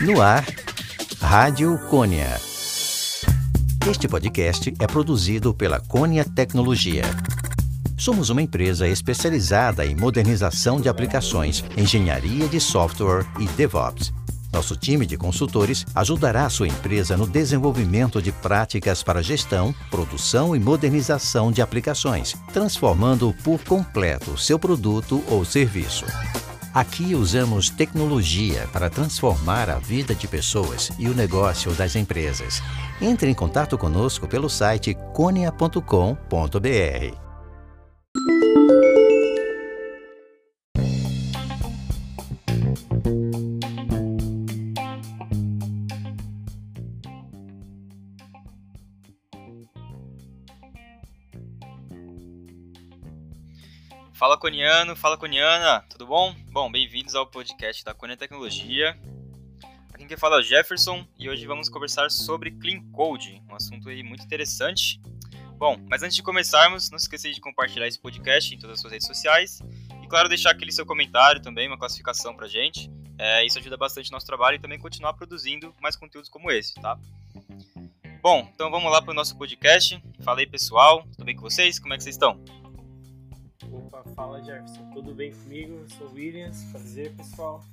No ar, Rádio Cônia. Este podcast é produzido pela Cônia Tecnologia. Somos uma empresa especializada em modernização de aplicações, engenharia de software e DevOps. Nosso time de consultores ajudará sua empresa no desenvolvimento de práticas para gestão, produção e modernização de aplicações, transformando por completo seu produto ou serviço. Aqui usamos tecnologia para transformar a vida de pessoas e o negócio das empresas. Entre em contato conosco pelo site conia.com.br. Fala Coniano, fala Coniana, tudo bom? Bom, bem-vindos ao podcast da Conia Tecnologia. Aqui quem fala é o Jefferson e hoje vamos conversar sobre Clean Code, um assunto aí muito interessante. Bom, mas antes de começarmos, não se esqueça de compartilhar esse podcast em todas as suas redes sociais e, claro, deixar aquele seu comentário também, uma classificação pra gente. É, isso ajuda bastante o nosso trabalho e também continuar produzindo mais conteúdos como esse, tá? Bom, então vamos lá para o nosso podcast. Fala aí, pessoal, tudo bem com vocês? Como é que vocês estão? Fala Jefferson, tudo bem comigo? Eu sou o Williams, prazer pessoal.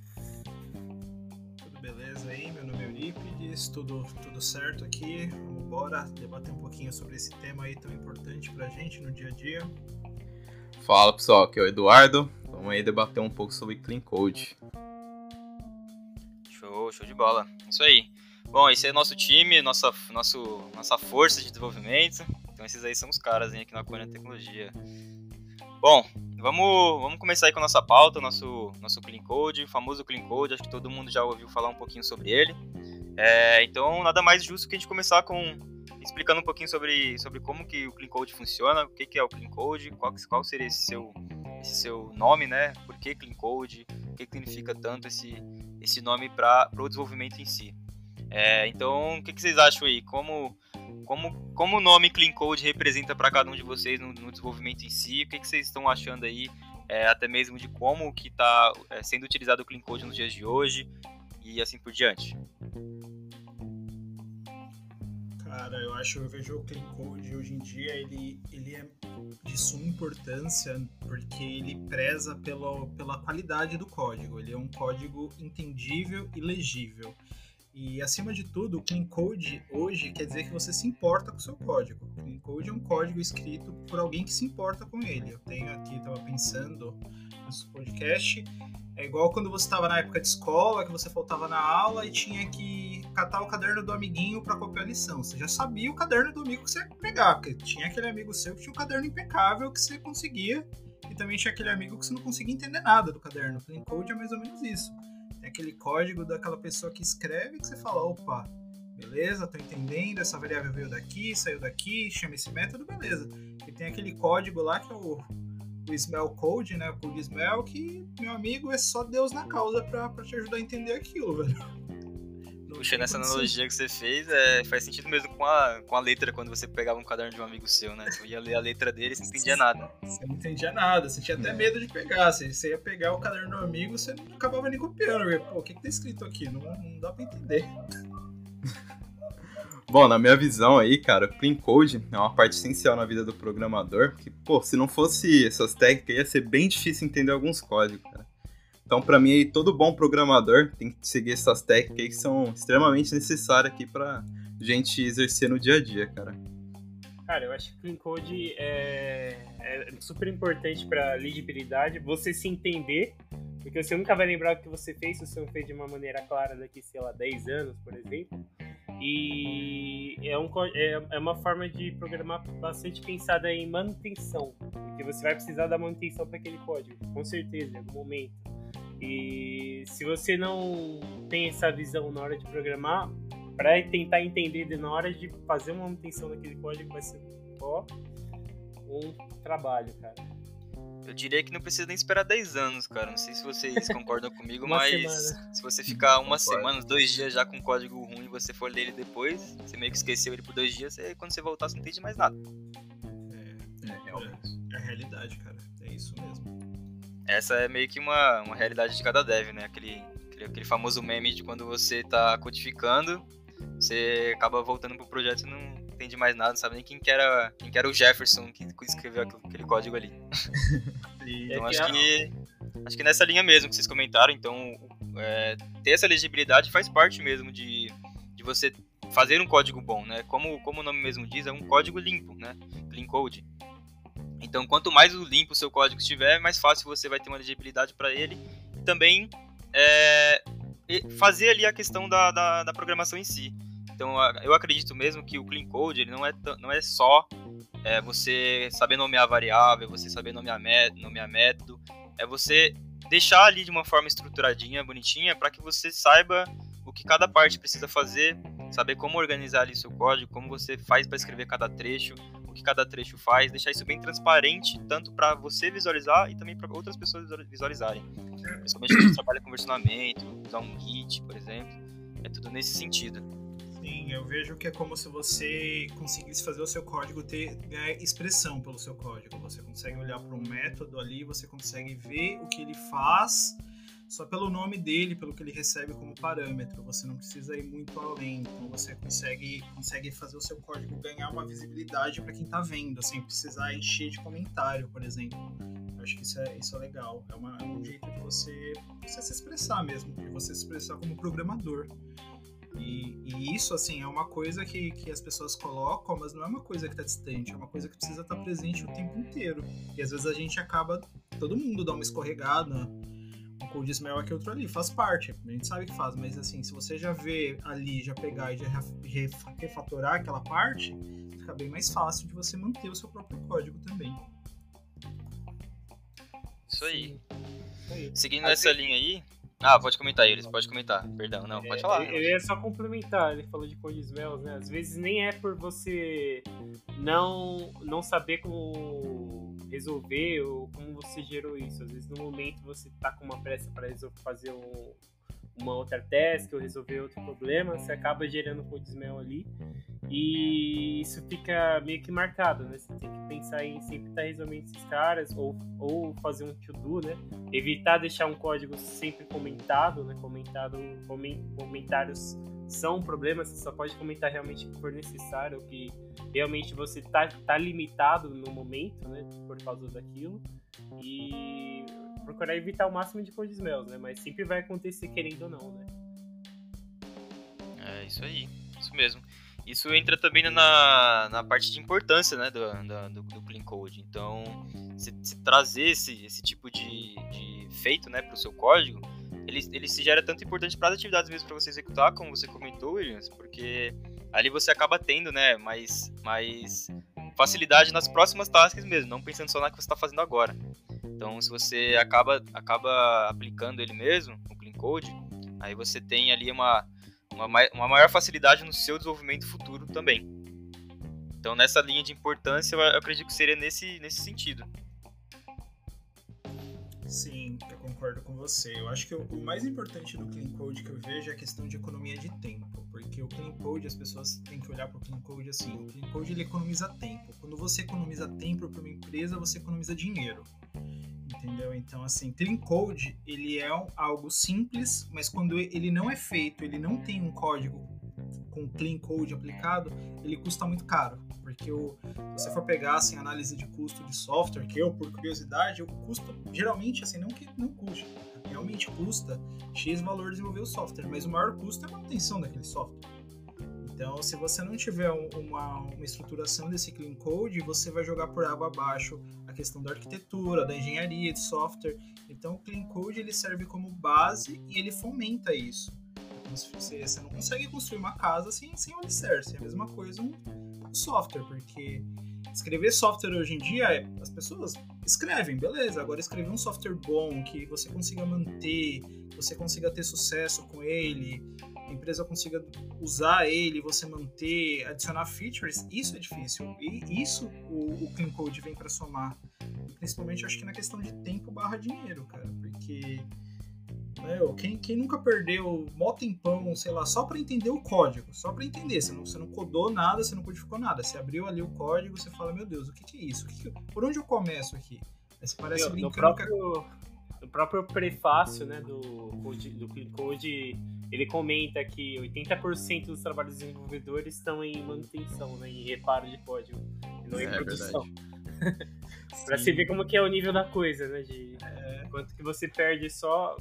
Tudo beleza aí? Meu nome é Eurípides, tudo, tudo certo aqui? Vamos embora debater um pouquinho sobre esse tema aí tão importante pra gente no dia a dia. Fala pessoal, aqui é o Eduardo. Vamos aí debater um pouco sobre Clean Code. Show, show de bola. Isso aí. Bom, esse é nosso time, nossa, nosso, nossa força de desenvolvimento. Então esses aí são os caras hein, aqui na Conia Tecnologia. Bom, vamos, vamos começar aí com a nossa pauta, nosso, nosso Clean Code, o famoso Clean Code, acho que todo mundo já ouviu falar um pouquinho sobre ele. É, então, nada mais justo que a gente começar com explicando um pouquinho sobre, sobre como que o Clean Code funciona, o que, que é o Clean Code, qual, qual seria esse seu, esse seu nome, né? Por que Clean Code, o que, que significa tanto esse, esse nome para o desenvolvimento em si. É, então, o que, que vocês acham aí? Como como, como o nome Clean Code representa para cada um de vocês no, no, desenvolvimento em si? O que, que vocês estão achando aí, é, até mesmo de como que está é, sendo utilizado o Clean Code nos dias de hoje e assim por diante? Cara, eu acho, eu vejo o Clean Code hoje em dia, ele, ele é de suma importância porque ele preza pelo, pela qualidade do código. Ele é um código entendível e legível. E acima de tudo, o Clean Code hoje quer dizer que você se importa com o seu código. O Clean Code é um código escrito por alguém que se importa com ele. Eu tenho aqui, estava pensando nesse podcast, é igual quando você estava na época de escola, que você faltava na aula e tinha que catar o caderno do amiguinho para copiar a lição. Você já sabia o caderno do amigo que você ia pegar, porque tinha aquele amigo seu que tinha um caderno impecável que você conseguia, e também tinha aquele amigo que você não conseguia entender nada do caderno. O Clean Code é mais ou menos isso. Tem aquele código daquela pessoa que escreve que você fala, opa, beleza, tô entendendo, essa variável veio daqui, saiu daqui, chama esse método, beleza. E tem aquele código lá que é o, o Smell Code, né, o Code Smell, que, meu amigo, é só Deus na causa pra, pra te ajudar a entender aquilo, velho. Puxando essa analogia que você fez, é, faz sentido mesmo com a, com a letra, quando você pegava um caderno de um amigo seu, né? Você ia ler a letra dele e você não entendia nada. Você não entendia nada, você tinha até medo de pegar. Você, você ia pegar o caderno do amigo, você não acabava nem copiando. Pô, o que, que tá escrito aqui? Não, não dá pra entender. Bom, na minha visão aí, cara, o Clean Code é uma parte essencial na vida do programador, porque, pô, se não fosse essas técnicas, ia ser bem difícil entender alguns códigos, cara. Então, para mim, aí, todo bom programador tem que seguir essas técnicas que são extremamente necessárias aqui pra gente exercer no dia a dia, cara. Cara, eu acho que Clean Code é, é super importante para legibilidade, você se entender, porque você nunca vai lembrar o que você fez se você não fez de uma maneira clara daqui, sei lá, 10 anos, por exemplo. E é, um, é, é uma forma de programar bastante pensada em manutenção, porque você vai precisar da manutenção para aquele código, com certeza, em algum momento. E se você não tem essa visão na hora de programar, para tentar entender de na hora de fazer uma manutenção daquele código vai ser só um trabalho, cara. Eu diria que não precisa nem esperar 10 anos, cara. Não sei se vocês concordam comigo, mas semana. se você ficar uma semana, dois dias já com código ruim e você for ler ele depois, você meio que esqueceu ele por dois dias, você, quando você voltar você não entende mais nada. É, é, é, é a realidade, cara. É isso mesmo. Essa é meio que uma, uma realidade de cada dev, né? Aquele, aquele Aquele, famoso meme de quando você tá codificando, você acaba voltando pro projeto e não entende mais nada, não sabe nem quem que era, quem que era o Jefferson que escreveu aquele código ali. então acho que acho que nessa linha mesmo que vocês comentaram, então é, ter essa legibilidade faz parte mesmo de, de você fazer um código bom, né? Como, como o nome mesmo diz, é um código limpo, né? Clean code. Então, quanto mais limpo o seu código estiver, mais fácil você vai ter uma legibilidade para ele. Também é, fazer ali a questão da, da, da, programação em si. Então, eu acredito mesmo que o clean code ele não é, não é só é, você saber nomear variável, você saber nomear, nomear método. É você deixar ali de uma forma estruturadinha, bonitinha, para que você saiba o que cada parte precisa fazer, saber como organizar ali seu código, como você faz para escrever cada trecho, o que cada trecho faz, deixar isso bem transparente, tanto para você visualizar e também para outras pessoas visualizarem. Principalmente quando você trabalha com versionamento, usar um Git, por exemplo, é tudo nesse sentido. Sim, eu vejo que é como se você conseguisse fazer o seu código ter expressão pelo seu código. Você consegue olhar para um método ali, você consegue ver o que ele faz só pelo nome dele, pelo que ele recebe como parâmetro. Você não precisa ir muito além. Então você consegue, consegue fazer o seu código ganhar uma visibilidade para quem está vendo, sem precisar encher de comentário, por exemplo. Eu acho que isso é, isso é legal. É, uma, é um jeito de você, você se expressar mesmo, de você se expressar como programador. E, e, isso, assim, é uma coisa que, que as pessoas colocam, mas não é uma coisa que está distante, é uma coisa que precisa estar tá presente o tempo inteiro. E às vezes a gente acaba, todo mundo dá uma escorregada, code smell aqui, outro ali, faz parte, a gente sabe que faz, mas assim, se você já vê ali, já pegar e já refatorar aquela parte, fica bem mais fácil de você manter o seu próprio código também. Isso aí. Isso aí. Seguindo essa linha aí. Ah, pode comentar, Iris, pode comentar. Perdão, não, pode é, falar. Eu ia só complementar, ele falou de code smells, né? Às vezes nem é por você não, não saber como resolver ou como você gerou isso. Às vezes no momento você tá com uma pressa para fazer um, uma outra task ou resolver outro problema, você acaba gerando code smell ali e isso fica meio que marcado, né? Você tem que pensar em sempre estar tá resolvendo esses caras ou, ou fazer um to-do, né? Evitar deixar um código sempre comentado, né? Comentado, comentários são um problema, você só pode comentar realmente o que for necessário, o que realmente você tá, tá limitado no momento, né, por causa daquilo. E procurar evitar o máximo de code smells, né, mas sempre vai acontecer querendo ou não, né. É isso aí, isso mesmo. Isso entra também na, na parte de importância né, do, do, do Clean Code. Então, se, se trazer esse, esse tipo de, de feito né, para o seu código, ele, ele se gera tanto importante para as atividades mesmo para você executar, como você comentou, Williams, porque ali você acaba tendo, né, mais, mais facilidade nas próximas tasks mesmo, não pensando só na que você está fazendo agora. Então, se você acaba, acaba aplicando ele mesmo, o Clean Code, aí você tem ali uma, uma, uma maior facilidade no seu desenvolvimento futuro também. Então, nessa linha de importância, eu acredito que seria nesse, nesse sentido. Sim, eu concordo com você. Eu acho que o mais importante do Clean Code que eu vejo é a questão de economia de tempo, porque o Clean Code as pessoas têm que olhar para o Clean Code assim. O Clean Code ele economiza tempo. Quando você economiza tempo para uma empresa, você economiza dinheiro. Entendeu? Então, assim, Clean Code ele é algo simples, mas quando ele não é feito, ele não tem um código com Clean Code aplicado, ele custa muito caro. Porque o, se você for pegar assim, análise de custo de software, que eu, por curiosidade, o custo geralmente, assim, não que não custe, realmente custa X valor desenvolver o software, mas o maior custo é a manutenção daquele software. Então, se você não tiver uma, uma estruturação desse clean code, você vai jogar por água abaixo a questão da arquitetura, da engenharia de software. Então, o clean code ele serve como base e ele fomenta isso. Você, você não consegue construir uma casa sem, sem o alicerce. É a mesma coisa um, um software, porque escrever software hoje em dia, é, as pessoas escrevem, beleza. Agora escrever um software bom, que você consiga manter, que você consiga ter sucesso com ele, a empresa consiga usar ele, você manter, adicionar features, isso é difícil. E isso o, o Clean Code vem para somar. Principalmente acho que na questão de tempo barra dinheiro, cara. Porque meu, quem, quem nunca perdeu mó tempão, sei lá, só para entender o código, só para entender, você não, você não codou nada, você não codificou nada, você abriu ali o código, você fala, meu Deus, o que, que é isso? Que que, por onde eu começo aqui? Aí você parece meu, brincando... No próprio, no próprio prefácio né, do, do Clean Code, ele comenta que 80% dos trabalhos desenvolvedores estão em manutenção, né, em reparo de código, não é, em produção. pra se ver como que é o nível da coisa, né? De é. quanto que você perde só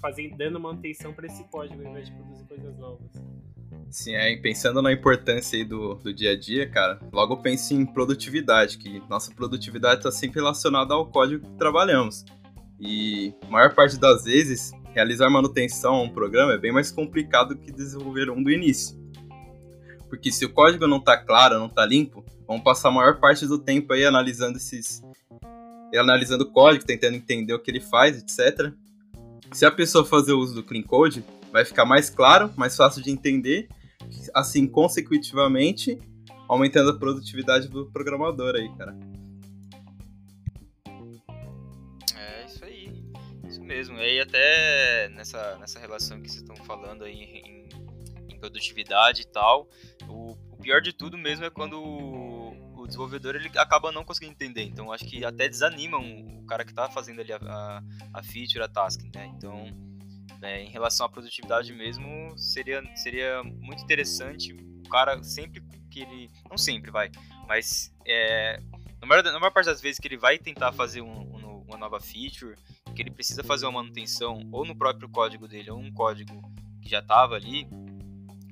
fazendo, dando manutenção para esse código, ao invés de produzir coisas novas. Sim, é, pensando na importância aí do, do dia a dia, cara, logo pense em produtividade, que nossa produtividade está sempre relacionada ao código que trabalhamos. E maior parte das vezes, realizar manutenção a um programa é bem mais complicado que desenvolver um do início. Porque se o código não está claro, não está limpo, vamos passar a maior parte do tempo aí analisando esses analisando o código, tentando entender o que ele faz, etc. Se a pessoa fazer uso do clean code, vai ficar mais claro, mais fácil de entender, assim consecutivamente aumentando a produtividade do programador aí, cara. Mesmo. E aí até nessa, nessa relação que vocês estão falando aí em, em produtividade e tal, o, o, pior de tudo mesmo é quando o, o, desenvolvedor ele acaba não conseguindo entender. Então acho que até desanima o cara que está fazendo ali a, a, a feature, a task, né? Então né, em relação à produtividade mesmo, seria, seria muito interessante o cara sempre que ele. Não sempre, vai, mas é, na, maior, na maior parte das vezes que ele vai tentar fazer um, uma nova feature, que ele precisa fazer uma manutenção ou no próprio código dele, ou um código que já estava ali,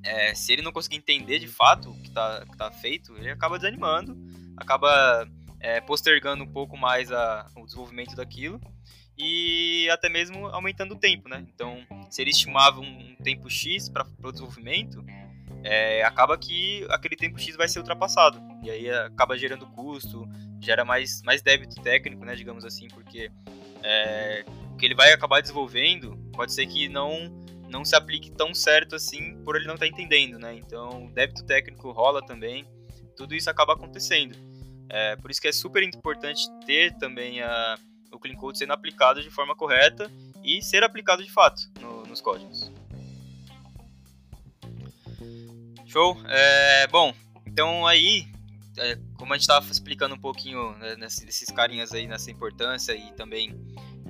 é, se ele não conseguir entender de fato o que está tá feito, ele acaba desanimando, acaba é, postergando um pouco mais a, o desenvolvimento daquilo e até mesmo aumentando o tempo, né? Então, se ele estimava um tempo X para o desenvolvimento, é, acaba que aquele tempo X vai ser ultrapassado. E aí acaba gerando custo, gera mais, mais débito técnico, né, digamos assim, porque é, que ele vai acabar desenvolvendo pode ser que não não se aplique tão certo assim por ele não estar tá entendendo, né? Então, débito técnico rola também, tudo isso acaba acontecendo. É, por isso que é super importante ter também a, o clean code sendo aplicado de forma correta e ser aplicado de fato no, nos códigos. Show? É, bom, então aí, é, como a gente estava explicando um pouquinho né, desses carinhas aí nessa importância e também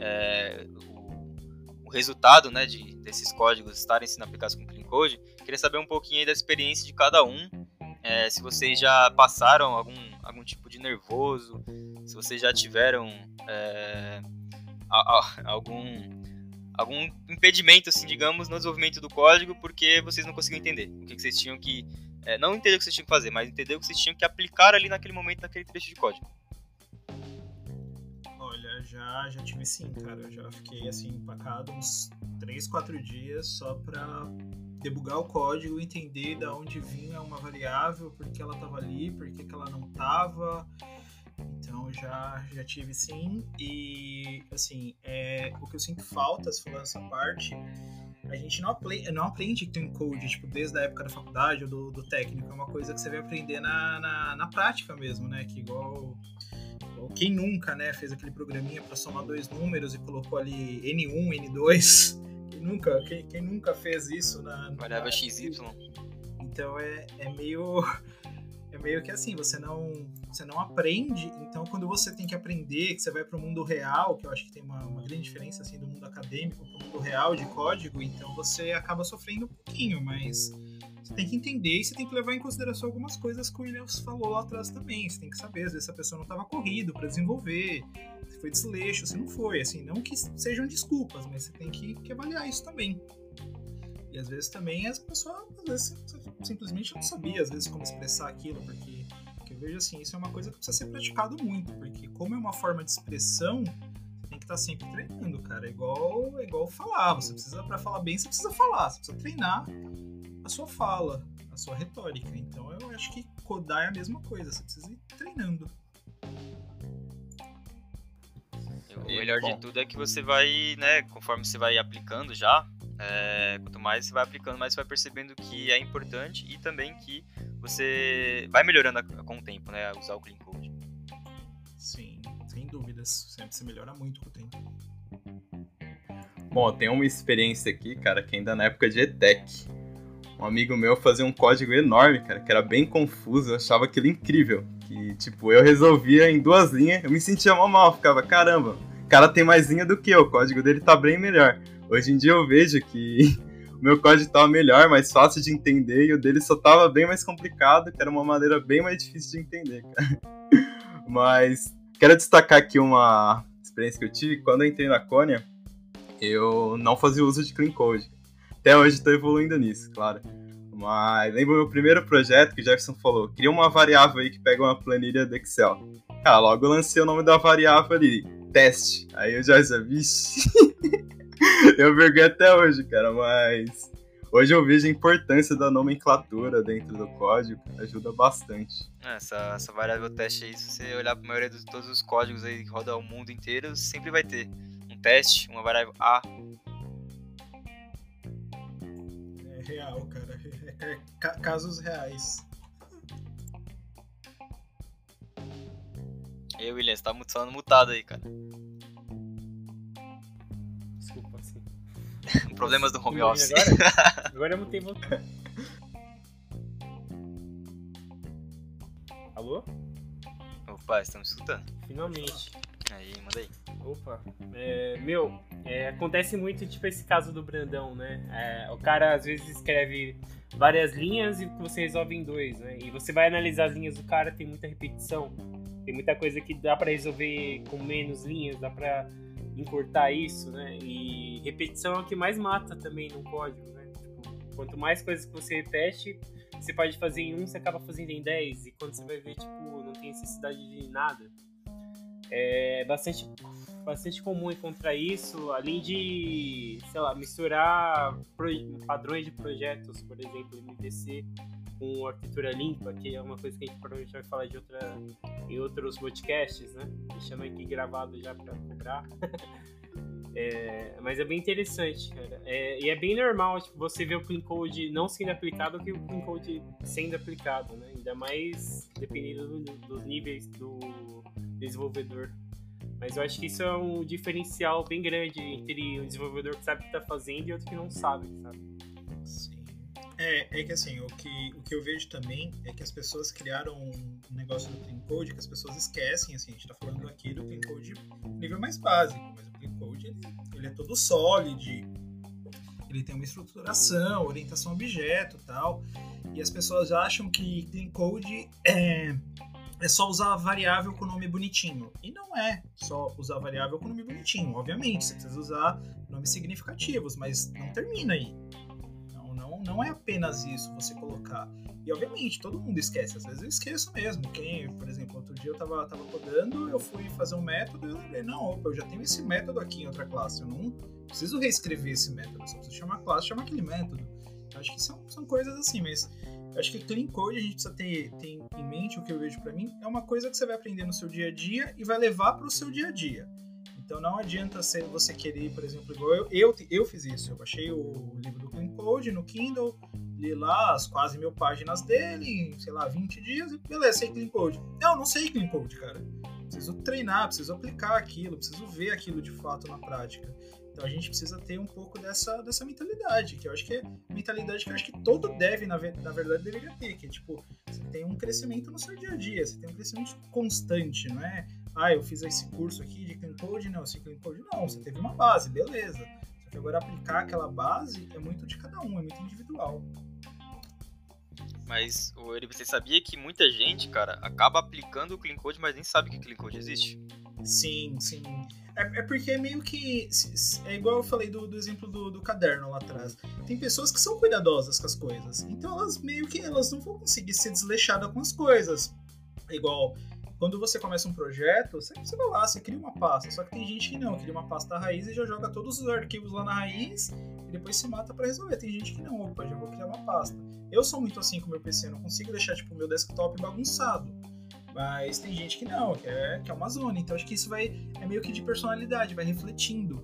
é, o, o, resultado né, de, desses códigos estarem sendo aplicados com Clean Code, queria saber um pouquinho aí da experiência de cada um, é, se vocês já passaram algum, algum tipo de nervoso, se vocês já tiveram é, a, a, algum algum impedimento, assim, digamos, no desenvolvimento do código porque vocês não conseguiam entender o que, que vocês tinham que é, não entender o que vocês tinham que fazer, mas entender o que vocês tinham que aplicar ali naquele momento, naquele trecho de código. Já, já tive sim, cara. Eu já fiquei assim, empacado uns 3, 4 dias só pra debugar o código, entender da onde vinha uma variável, por que ela estava ali, por que, que ela não estava. Então já, já tive sim. E assim, é, o que eu sinto falta, se falando essa parte, a gente não aprende, não aprende Clean Code, tipo, desde a época da faculdade ou do, do técnico. É uma coisa que você vai aprender na, na, na prática mesmo, né? Que igual quem nunca, né, fez aquele programinha para somar dois números e colocou ali N1, N2 nunca, quem, quem nunca fez isso na. Variável XY. Então é, é meio. É meio que assim, você não, você não aprende, então quando você tem que aprender, que você vai para o mundo real, que eu acho que tem uma, uma grande diferença assim do mundo acadêmico para o mundo real de código, então você acaba sofrendo um pouquinho, mas você tem que entender e você tem que levar em consideração algumas coisas que o Williams falou lá atrás também. Você tem que saber, às vezes, se a pessoa não estava corrido para desenvolver, se foi desleixo, se não foi. Assim, não que sejam desculpas, mas você tem que, que avaliar isso também. E às vezes também as pessoas às vezes, simplesmente não sabia, às vezes, como expressar aquilo, porque, porque eu vejo assim, isso é uma coisa que precisa ser praticado muito, porque como é uma forma de expressão, tem que estar tá sempre treinando, cara. É igual, é igual falar. Você precisa, para falar bem, você precisa falar, você precisa treinar a sua fala, a sua retórica. Então eu acho que codar é a mesma coisa, você precisa ir treinando. O melhor Bom. de tudo é que você vai, né, conforme você vai aplicando já, é, quanto mais você vai aplicando, mais você vai percebendo que é importante e também que você vai melhorando com o tempo, né, usar o Clean Code. Sim, sem dúvidas, sempre se melhora muito com o tempo. Bom, tenho uma experiência aqui, cara, que ainda na época de ETEC um amigo meu fazia um código enorme, cara, que era bem confuso, eu achava aquilo incrível. Que, tipo, eu resolvia em duas linhas, eu me sentia mal mal, ficava, caramba, cara tem mais linha do que eu, o código dele tá bem melhor. Hoje em dia eu vejo que o meu código tava melhor, mais fácil de entender, e o dele só tava bem mais complicado, que era uma maneira bem mais difícil de entender, cara. Mas quero destacar aqui uma experiência que eu tive. Quando eu entrei na Cônia, eu não fazia uso de Clean Code. Até hoje estou evoluindo nisso, claro. Mas lembro meu primeiro projeto que o Jefferson falou, cria uma variável aí que pega uma planilha do Excel. Cara, logo eu lancei o nome da variável ali, teste. Aí eu já disse, vixe. eu vergonho até hoje, cara, mas hoje eu vejo a importância da nomenclatura dentro do código, ajuda bastante. É, essa, essa variável teste aí, se você olhar para a maioria de todos os códigos aí que rodam o mundo inteiro, sempre vai ter um teste, uma variável A. É real, cara. É, é, casos reais. E aí, William, você tá falando mutado aí, cara. Desculpa, sim. Problemas do home office. Agora, agora eu mutei você. Alô? Opa, estamos escutando. Finalmente. Aí, manda aí. Opa. É, meu, é, acontece muito, tipo, esse caso do Brandão, né? É, o cara, às vezes, escreve várias linhas e você resolve em dois, né? E você vai analisar as linhas do cara, tem muita repetição. Tem muita coisa que dá para resolver com menos linhas, dá para encurtar isso, né? E repetição é o que mais mata também no código, né? Tipo, quanto mais coisas que você repete, você pode fazer em um, você acaba fazendo em 10. E quando você vai ver, tipo, não tem necessidade de nada. É bastante, bastante comum encontrar isso, além de, sei lá, misturar padrões de projetos, por exemplo, MVC com arquitetura limpa, que é uma coisa que a gente provavelmente vai falar de outra, em outros podcasts, né? Deixando aqui gravado já para cobrar. é, mas é bem interessante, cara. É, e é bem normal tipo, você ver o Clean Code não sendo aplicado que o Clean Code sendo aplicado, né? Ainda mais dependendo do, dos níveis do desenvolvedor. Mas eu acho que isso é um diferencial bem grande entre o desenvolvedor que sabe o que está fazendo e outro que não sabe, sabe? É, é que assim, o que, o que eu vejo também é que as pessoas criaram um negócio do Clean Code que as pessoas esquecem, assim, a gente tá falando aqui do Clean Code nível mais básico, mas o Clean Code ele, ele é todo sólido, ele tem uma estruturação, orientação a objeto tal, e as pessoas acham que Clean Code é, é só usar a variável com nome bonitinho. E não é só usar a variável com nome bonitinho. Obviamente, você precisa usar nomes significativos, mas não termina aí não é apenas isso você colocar. E obviamente, todo mundo esquece, às vezes eu esqueço mesmo. Quem, por exemplo, outro dia eu tava, tava codando, eu fui fazer um método e eu lembrei, não, opa, eu já tenho esse método aqui em outra classe, eu não preciso reescrever esse método, só preciso chamar a classe, chamar aquele método. Eu acho que são, são coisas assim, mas acho que clean code a gente precisa ter, ter em mente, o que eu vejo para mim, é uma coisa que você vai aprender no seu dia a dia e vai levar para o seu dia a dia. Então não adianta ser, você querer, por exemplo, igual eu, eu, eu fiz isso. Eu baixei o livro do Clean Code no Kindle, li lá as quase mil páginas dele em, sei lá, 20 dias e beleza, sei Clean Code. Não, não sei Clean Code, cara. Preciso treinar, preciso aplicar aquilo, preciso ver aquilo de fato na prática. Então a gente precisa ter um pouco dessa, dessa mentalidade, que eu acho que é mentalidade que eu acho que todo deve, na, na verdade, deveria ter, que é tipo, você tem um crescimento no seu dia a dia, você tem um crescimento constante, não é? Ah, eu fiz esse curso aqui de Clean Code, não, esse Clean Code não, você teve uma base, beleza. Só que agora aplicar aquela base é muito de cada um, é muito individual. Mas, Ori, você sabia que muita gente, cara, acaba aplicando o Clean Code, mas nem sabe que Clean Code existe? Sim, sim. É, é porque é meio que. É igual eu falei do, do exemplo do, do, caderno lá atrás. Tem pessoas que são cuidadosas com as coisas. Então elas meio que elas não vão conseguir ser desleixadas com as coisas. É igual quando você começa um projeto, você, você vai lá, você cria uma pasta. Só que tem gente que não, cria uma pasta raiz e já joga todos os arquivos lá na raiz e depois se mata para resolver. Tem gente que não, opa, já vou criar uma pasta. Eu sou muito assim com o meu PC, não consigo deixar tipo o meu desktop bagunçado. Mas tem gente que não, que é, que é uma zona. Então acho que isso vai é meio que de personalidade, vai refletindo.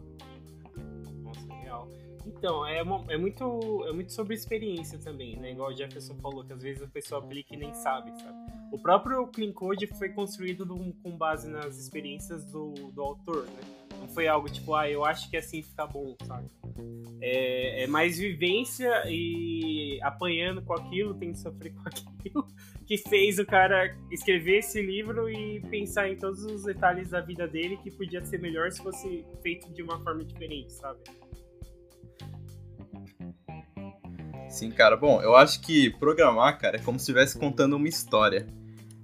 Nossa, real. Então, é, uma, é, muito, é muito sobre experiência também, né? Igual o Jefferson falou, que às vezes a pessoa aplica e nem sabe, sabe? O próprio Clean Code foi construído com base nas experiências do, do autor, né? Não foi algo tipo, ah, eu acho que assim fica bom, sabe? É, é mais vivência e apanhando com aquilo, tem que sofrer com aquilo, que fez o cara escrever esse livro e pensar em todos os detalhes da vida dele que podia ser melhor se fosse feito de uma forma diferente, sabe? Sim, cara. Bom, eu acho que programar, cara, é como se estivesse contando uma história.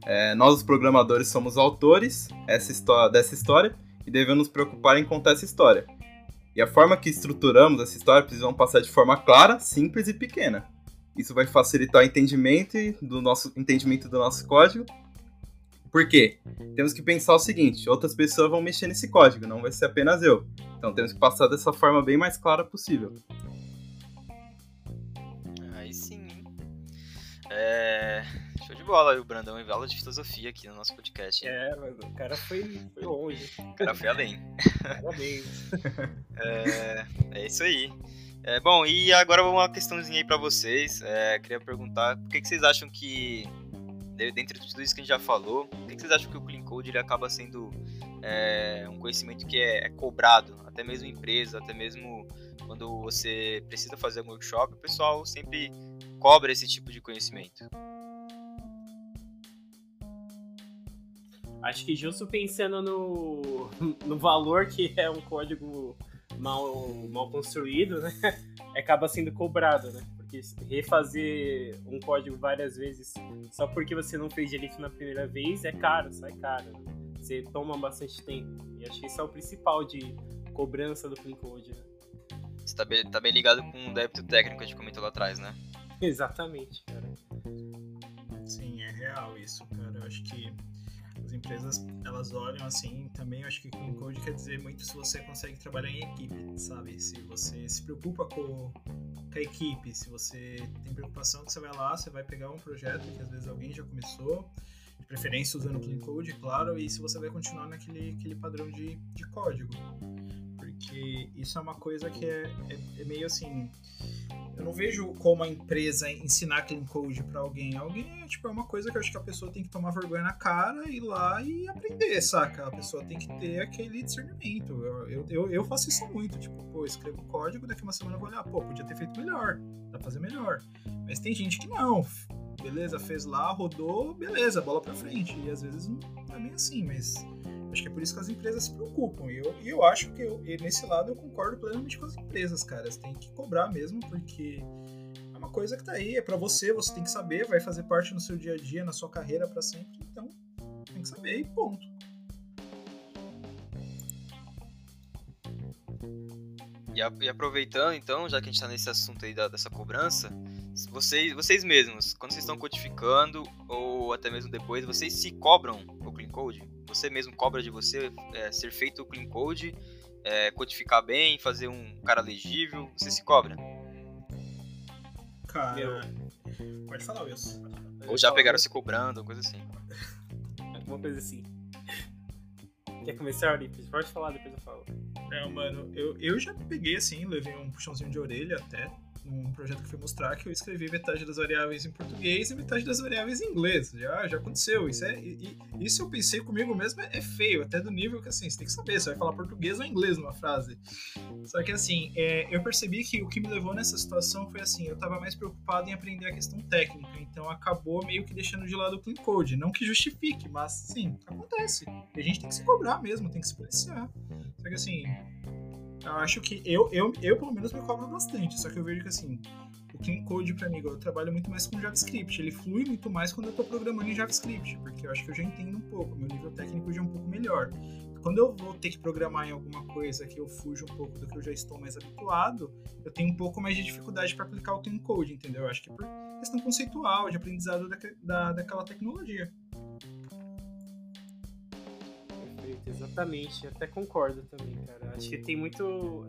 É, nós, os programadores, somos autores essa dessa história e devemos nos preocupar em contar essa história. E a forma que estruturamos essa história precisa passar de forma clara, simples e pequena. Isso vai facilitar o entendimento do nosso entendimento do nosso código. Por quê? Temos que pensar o seguinte: outras pessoas vão mexer nesse código, não vai ser apenas eu. Então temos que passar dessa forma bem mais clara possível. Aí sim. É... De bola, o Brandão em aula de filosofia aqui no nosso podcast. Hein? É, mas o cara foi, foi longe. O cara foi além. Parabéns. é, é isso aí. É, bom, e agora uma questãozinha aí pra vocês. É, queria perguntar, por que, que vocês acham que, dentro de tudo isso que a gente já falou, por que, que vocês acham que o Clean Code ele acaba sendo é, um conhecimento que é, é, cobrado, até mesmo em empresa, até mesmo quando você precisa fazer um workshop, o pessoal sempre cobra esse tipo de conhecimento? Acho que justo pensando no, no valor que é um código mal, mal construído, né? Acaba sendo cobrado, né? Porque refazer um código várias vezes só porque você não fez direito na primeira vez é caro, sai caro. Né? Você toma bastante tempo. E acho que isso é o principal de cobrança do Clean Code, né? Você tá bem, tá bem ligado com o débito técnico que a gente comentou lá atrás, né? Exatamente, cara. Sim, é real isso, cara. Eu acho que empresas elas olham assim também eu acho que clean code quer dizer muito se você consegue trabalhar em equipe sabe? Se você se preocupa com, com a equipe se você tem preocupação que você vai lá você vai pegar um projeto que às vezes alguém já começou de preferência usando clean code claro e se você vai continuar naquele aquele padrão de, de código porque isso é uma coisa que é, é, é meio assim eu não vejo como a empresa ensinar clean code para alguém. Alguém é, tipo, é uma coisa que eu acho que a pessoa tem que tomar vergonha na cara, ir lá e aprender, saca? A pessoa tem que ter aquele discernimento. Eu, eu, eu faço isso muito. Tipo, pô, escrevo código, daqui uma semana eu vou olhar, pô, podia ter feito melhor, dá pra fazer melhor. Mas tem gente que não. Beleza, fez lá, rodou, beleza, bola pra frente. E às vezes não é bem assim, mas Acho que é por isso que as empresas se preocupam. E eu, e eu acho que eu, nesse lado eu concordo plenamente com as empresas, cara. Você tem que cobrar mesmo, porque é uma coisa que tá aí, é para você, você tem que saber, vai fazer parte no seu dia a dia, na sua carreira para sempre. Então, tem que saber e ponto. E, aproveitando, então, já que a gente está nesse assunto aí da, dessa cobrança, vocês, vocês mesmos, quando vocês estão codificando, ou até mesmo depois, vocês se cobram o clean code? Você mesmo cobra de você é, ser feito o clean code, é, codificar bem, fazer um cara legível, você se cobra? Cara, Meu. pode falar, Wilson. Ou já pegaram se cobrando, coisa assim. Alguma coisa assim. Quer começar, Olímpio? Pode falar, depois eu falo. É, mano, eu, eu já peguei assim, levei um puxãozinho de orelha até num projeto que eu fui mostrar que eu escrevi metade das variáveis em português e metade das variáveis em inglês. Já, já aconteceu. Isso, é, e, isso eu pensei comigo mesmo é, é, feio, até do nível que assim, você tem que saber, você vai falar português ou inglês numa frase. Só que assim, é, eu percebi que o que me levou nessa situação foi assim, eu tava mais preocupado em aprender a questão técnica, então acabou meio que deixando de lado o clean code. Não que justifique, mas sim, acontece. E a gente tem que se cobrar mesmo, tem que se policiar. Só que assim, eu acho que eu, eu, eu pelo menos me cobro bastante, só que eu vejo que assim, o Clean Code para mim, eu trabalho muito mais com JavaScript, ele flui muito mais quando eu estou programando em JavaScript, porque eu acho que eu já entendo um pouco, meu nível técnico já é um pouco melhor. Quando eu vou ter que programar em alguma coisa que eu fujo um pouco do que eu já estou mais habituado, eu tenho um pouco mais de dificuldade para aplicar o Clean Code, entendeu? Eu acho que é por questão conceitual, de aprendizado da, da, daquela tecnologia. Exatamente. Até concordo também, cara. Acho que tem muito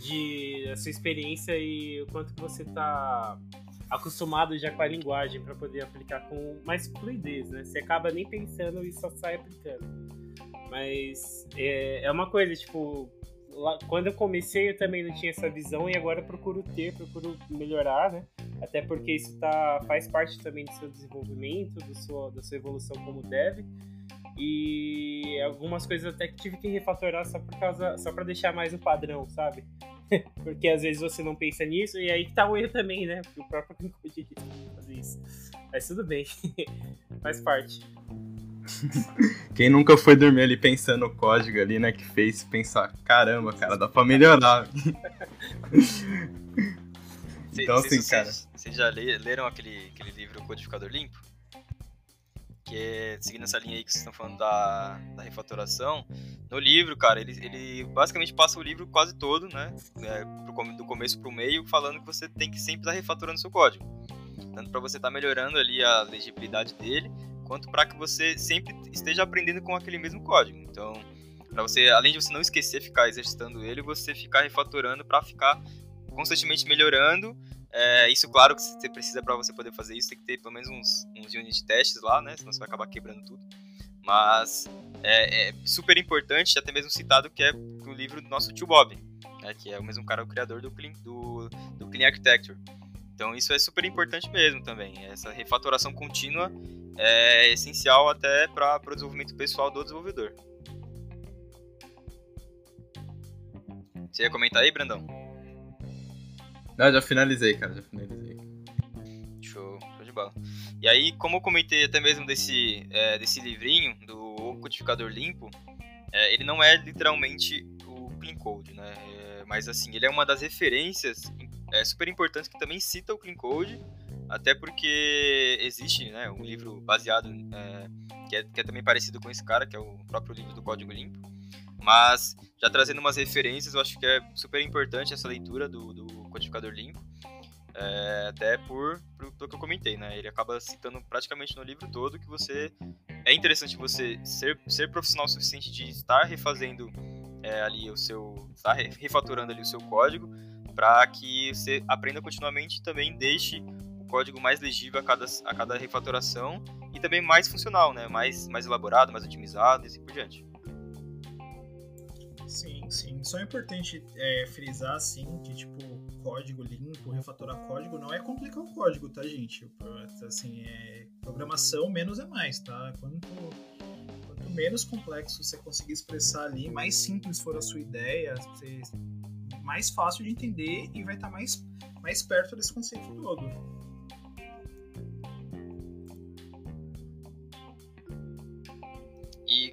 de a sua experiência e o quanto que você tá acostumado já com a linguagem para poder aplicar com mais fluidez, né? Você acaba nem pensando e só sai aplicando. Mas é, é uma coisa, tipo, lá, quando eu comecei eu também não tinha essa visão e agora procuro ter, procuro melhorar, né? Até porque isso tá, faz parte também do seu desenvolvimento, do seu, da sua evolução como dev. E algumas coisas até que tive que refatorar só por causa só para deixar mais o padrão, sabe? Porque às vezes você não pensa nisso, e aí que tá o erro também, né? Porque o próprio Clean Code fazer isso. Mas tudo bem, faz parte. Quem nunca foi dormir ali pensando no código ali, né? Que fez pensar, caramba, cara, dá pra melhorar. então, assim, cara. Vocês já leram aquele, aquele livro Codificador Limpo? Que seguindo essa linha aí que vocês estão falando da, da refatoração, no livro, cara, ele, ele basicamente passa o livro quase todo, né? É, do começo pro meio, falando que você tem que sempre estar refatorando seu código. Tanto para você estar tá melhorando ali a legibilidade dele, quanto para que você sempre esteja aprendendo com aquele mesmo código. Então, para você, além de você não esquecer ficar exercitando ele, você ficar refatorando para ficar constantemente melhorando. É, isso, claro, que você precisa para você poder fazer isso, tem que ter pelo menos uns, uns unit testes lá, né? Senão você vai acabar quebrando tudo. Mas é, é super importante, até mesmo citado, que é o livro do nosso tio Bob, né, que é o mesmo cara, o criador do Clean, do, do Clean Architecture. Então isso é super importante mesmo também. Essa refatoração contínua é essencial até para o desenvolvimento pessoal do desenvolvedor. Você ia comentar aí, Brandão? Não, já finalizei, cara, já finalizei. Show, show de bola. E aí, como eu comentei até mesmo desse, é, desse livrinho, do Codificador Limpo, é, ele não é literalmente o Clean Code, né? É, mas assim, ele é uma das referências é, super importantes que também cita o Clean Code até porque existe né, um livro baseado, é, que, é, que é também parecido com esse cara, que é o próprio livro do Código Limpo. Mas, já trazendo umas referências, eu acho que é super importante essa leitura do, do Codificador Limpo. É, até por, por que eu comentei, né? Ele acaba citando praticamente no livro todo que você é interessante você ser, ser profissional o suficiente de estar refazendo é, ali o seu, estar refatorando ali o seu código para que você aprenda continuamente e também deixe código mais legível a cada, a cada refatoração e também mais funcional, né? Mais, mais elaborado, mais otimizado e assim por diante. Sim, sim. Só é importante é, frisar, assim, que, tipo, código limpo, refatorar código, não é complicar o código, tá, gente? Assim, é programação menos é mais, tá? Quanto, quanto menos complexo você conseguir expressar ali, mais simples for a sua ideia, mais fácil de entender e vai estar tá mais, mais perto desse conceito todo.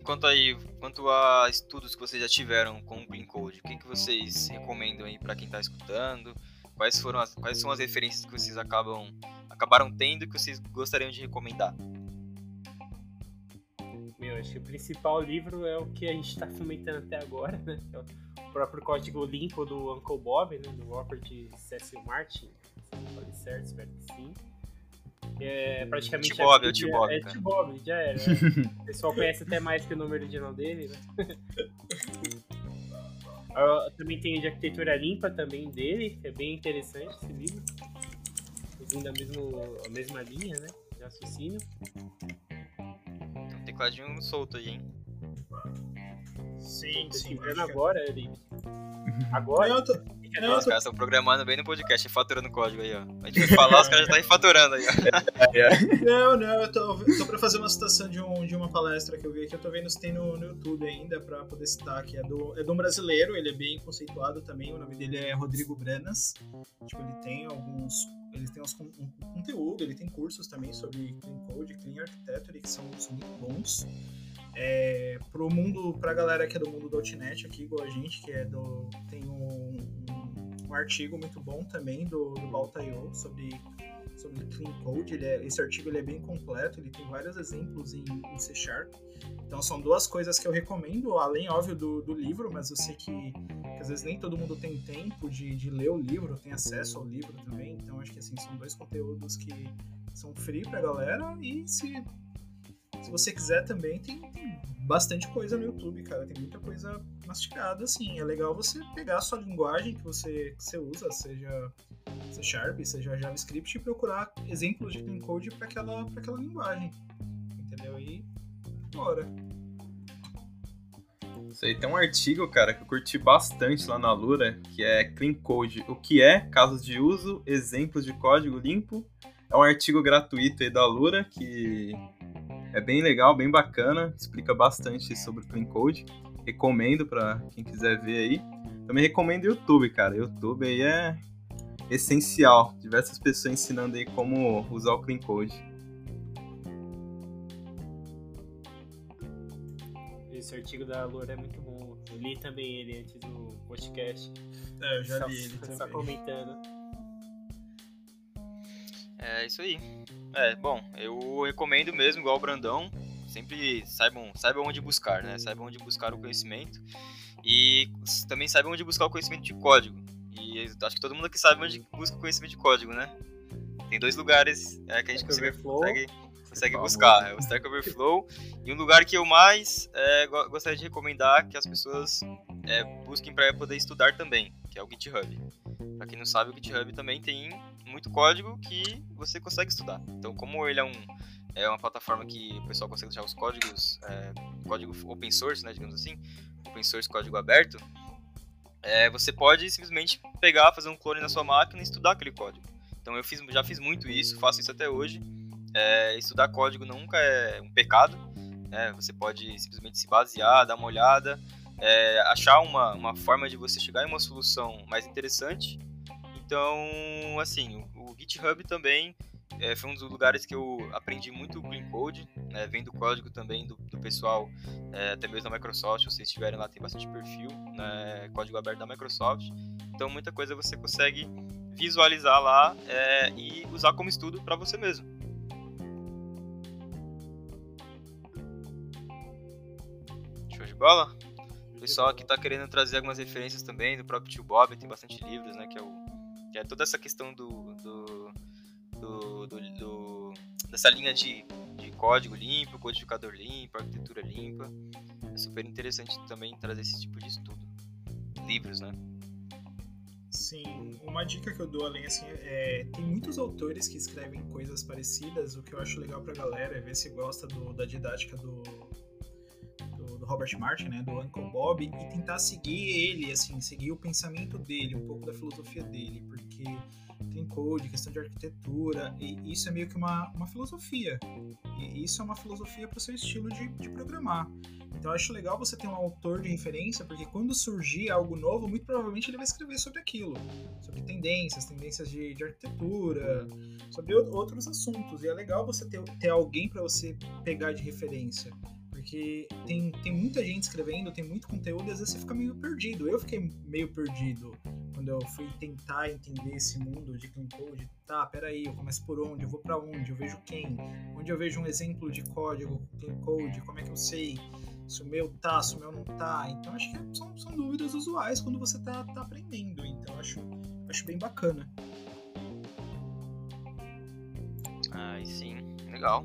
Quanto aí, quanto a estudos que vocês já tiveram com o Clean Code, o que, que vocês recomendam aí para quem está escutando? Quais foram as, quais são as referências que vocês acabam acabaram tendo que vocês gostariam de recomendar? Meu, acho que o principal livro é o que a gente está comentando até agora, né? É o próprio código limpo do Uncle Bob, né? Do Robert Cecil Martin. Se não falei certo, espero que sim. É praticamente. T-Bob, é o T-Bob. É, é T-Bob, já era. o pessoal conhece até mais que o nome original dele, né? também tem de arquitetura limpa também dele, é bem interessante esse livro. Seguindo a, mesmo, a mesma linha, né? De raciocínio. Tem um tecladinho solto aí, hein? Sim, sim. Vendo agora, Eric. Agora? Eu tô, não, os caras estão programando bem no podcast, faturando código aí, ó. A gente vai falar, os caras já estão faturando aí, ó. Não, não, eu tô, tô pra fazer uma citação de, um, de uma palestra que eu vi aqui, eu tô vendo se tem no, no YouTube ainda pra poder citar, que é do, é de um brasileiro, ele é bem conceituado também, o nome dele é Rodrigo Branas. Tipo, ele tem alguns ele tem uns, um, um conteúdo, ele tem cursos também sobre Clean Code, Clean Architecture, que são, são muito bons. É, pro mundo, pra galera que é do mundo do .NET aqui, igual a gente, que é do... tem um, um artigo muito bom também do, do Baltaio sobre, sobre Clean Code. Ele é, esse artigo ele é bem completo, ele tem vários exemplos em, em C Sharp. Então são duas coisas que eu recomendo, além, óbvio, do, do livro, mas eu sei que, que, às vezes nem todo mundo tem tempo de, de ler o livro, tem acesso ao livro também. Então acho que assim, são dois conteúdos que são free pra galera e se se você quiser também, tem, tem, bastante coisa no YouTube, cara. Tem muita coisa mastigada, assim. É legal você pegar a sua linguagem que você, que você usa, seja C Sharp, seja JavaScript, e procurar exemplos de clean code para aquela, aquela linguagem. Entendeu? E bora. Isso aí tem um artigo, cara, que eu curti bastante lá na Lura, que é Clean Code. O que é? Casos de uso, exemplos de código limpo. É um artigo gratuito aí da Lura que é bem legal, bem bacana, explica bastante sobre o Clean Code. Recomendo para quem quiser ver aí. Também recomendo o YouTube, cara. YouTube aí é essencial. Diversas pessoas ensinando aí como usar o Clean Code. Esse artigo da Loura é muito bom. Eu li também ele antes do podcast. É, eu já só, li ele Só também. comentando. É isso aí. É, bom, eu recomendo mesmo, igual o Brandão, sempre saibam, saibam onde buscar, né? Saibam onde buscar o conhecimento e também saibam onde buscar o conhecimento de código. E acho que todo mundo aqui sabe onde busca o conhecimento de código, né? Tem dois lugares é, que a gente consegue, consegue, consegue buscar. É o Stack Overflow e um lugar que eu mais é, go- gostaria de recomendar que as pessoas é, busquem para poder estudar também, que é o GitHub. Pra quem não sabe, o GitHub também tem muito código que você consegue estudar. Então, como ele é um é uma plataforma que o pessoal consegue deixar os códigos, é, código open source, né, digamos assim, open source código aberto, é, você pode simplesmente pegar, fazer um clone na sua máquina e estudar aquele código. Então eu fiz, já fiz muito isso, faço isso até hoje. É, estudar código nunca é um pecado. né, você pode simplesmente se basear, dar uma olhada, é, achar uma, uma forma de você chegar em uma solução mais interessante. Então, assim, o, o GitHub também é, foi um dos lugares que eu aprendi muito o Clean Code, né, vendo código também do, do pessoal, é, até mesmo da Microsoft, se vocês estiverem lá, tem bastante perfil, né, código aberto da Microsoft. Então, muita coisa você consegue visualizar lá é, e usar como estudo para você mesmo. Show de bola? O pessoal aqui tá querendo trazer algumas referências também do próprio Tio Bob, tem bastante livros, né? Que é, o, que é toda essa questão do, do, do, do- do- dessa linha de, de código limpo, codificador limpo, arquitetura limpa. É super interessante também trazer esse tipo de estudo. Livros, né? Sim, uma dica que eu dou além assim é tem muitos autores que escrevem coisas parecidas. O que eu acho legal pra galera é ver se gosta do- da didática do, do, Robert Martin, né, do Uncle Bob, e tentar seguir ele, assim, seguir o pensamento dele, um pouco da filosofia dele, porque tem code, questão de arquitetura, e isso é meio que uma, uma filosofia. E isso é uma filosofia para o seu estilo de, de programar. Então eu acho legal você ter um autor de referência, porque quando surgir algo novo, muito provavelmente ele vai escrever sobre aquilo. Sobre tendências, tendências de, de arquitetura, sobre outros assuntos. E é legal você ter, ter alguém para você pegar de referência. Porque tem, tem muita gente escrevendo, tem muito conteúdo e às vezes você fica meio perdido. Eu fiquei meio perdido quando eu fui tentar entender esse mundo de clean code. Tá, peraí, eu começo por onde? Eu vou para onde? Eu vejo quem? Onde eu vejo um exemplo de código clean code? Como é que eu sei? se o meu tá, se o meu não tá. Então acho que são, são dúvidas usuais quando você tá, tá aprendendo. Então acho, acho bem bacana. Aí sim, legal.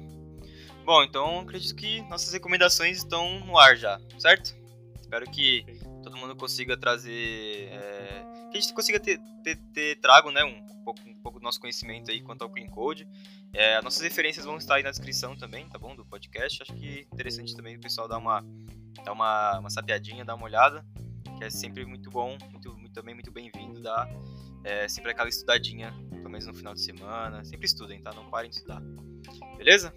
Bom, então acredito que nossas recomendações estão no ar já, certo? Espero que todo mundo consiga trazer. é, que a gente consiga ter, ter, ter trago né, um, pouco, um pouco do nosso conhecimento aí quanto ao Clean Code. É, nossas referências vão estar aí na descrição também, tá bom? Do podcast. Acho que é interessante também o pessoal dar uma, dar uma, uma sapiadinha, dar uma olhada, que é sempre muito bom, muito, muito, também muito bem-vindo, dar é, sempre aquela estudadinha, pelo menos no final de semana. Sempre estudem, tá? Não parem de estudar. Beleza?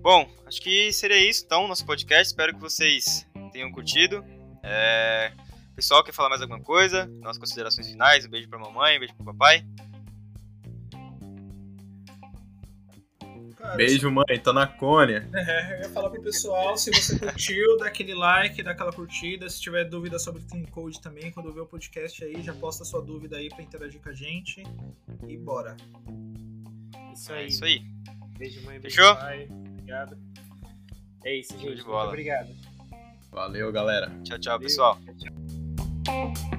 Bom, acho que seria isso então, nosso podcast. Espero que vocês tenham curtido. É... Pessoal, quer falar mais alguma coisa? Nossas considerações finais. Um beijo pra mamãe, um beijo pro papai. Cara, Beijo, mãe, tô na Cônia. É, eu ia falar pro pessoal, se você curtiu, dá aquele like, dá aquela curtida. Se tiver dúvida sobre Clean Code também, quando ver o podcast aí, já posta sua dúvida aí pra interagir com a gente. E bora. Isso É aí. isso aí. Beijo, mãe. Beijo, Fechou? pai. Obrigado. É isso, gente. de Muito obrigado. Valeu, galera. Tchau, tchau, Valeu. pessoal. Tchau, tchau.